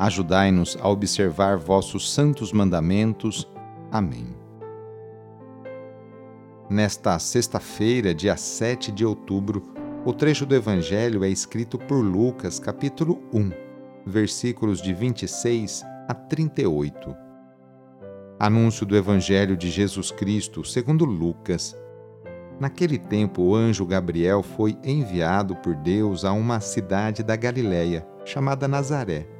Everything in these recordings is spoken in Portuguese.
Ajudai-nos a observar vossos santos mandamentos. Amém. Nesta sexta-feira, dia 7 de outubro, o trecho do Evangelho é escrito por Lucas, capítulo 1, versículos de 26 a 38. Anúncio do Evangelho de Jesus Cristo, segundo Lucas. Naquele tempo, o anjo Gabriel foi enviado por Deus a uma cidade da Galiléia, chamada Nazaré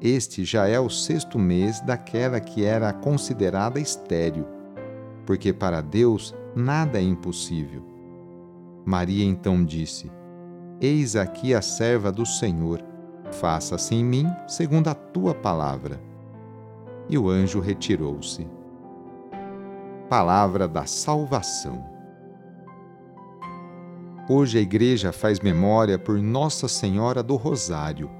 este já é o sexto mês daquela que era considerada estéril, porque para Deus nada é impossível. Maria então disse: Eis aqui a serva do Senhor, faça-se em mim segundo a tua palavra. E o anjo retirou-se. Palavra da Salvação. Hoje a Igreja faz memória por Nossa Senhora do Rosário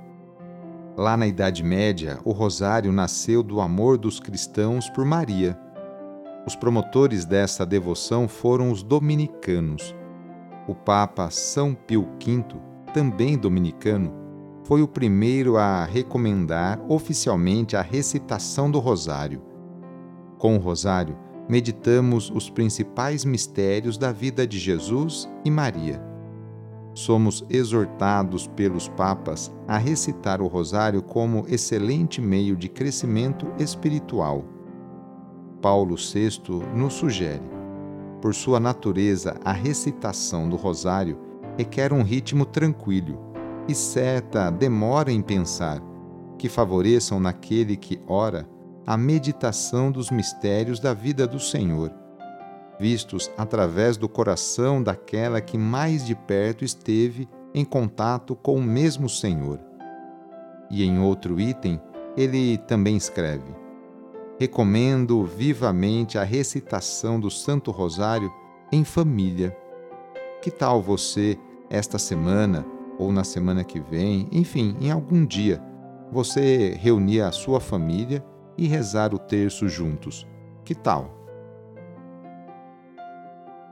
Lá na Idade Média, o rosário nasceu do amor dos cristãos por Maria. Os promotores dessa devoção foram os dominicanos. O Papa São Pio V, também dominicano, foi o primeiro a recomendar oficialmente a recitação do rosário. Com o rosário, meditamos os principais mistérios da vida de Jesus e Maria somos exortados pelos papas a recitar o rosário como excelente meio de crescimento espiritual. Paulo VI nos sugere. Por sua natureza, a recitação do rosário requer um ritmo tranquilo e certa demora em pensar, que favoreçam naquele que ora a meditação dos mistérios da vida do Senhor vistos através do coração daquela que mais de perto esteve em contato com o mesmo Senhor. E em outro item, ele também escreve: Recomendo vivamente a recitação do Santo Rosário em família. Que tal você, esta semana ou na semana que vem, enfim, em algum dia, você reunir a sua família e rezar o terço juntos? Que tal?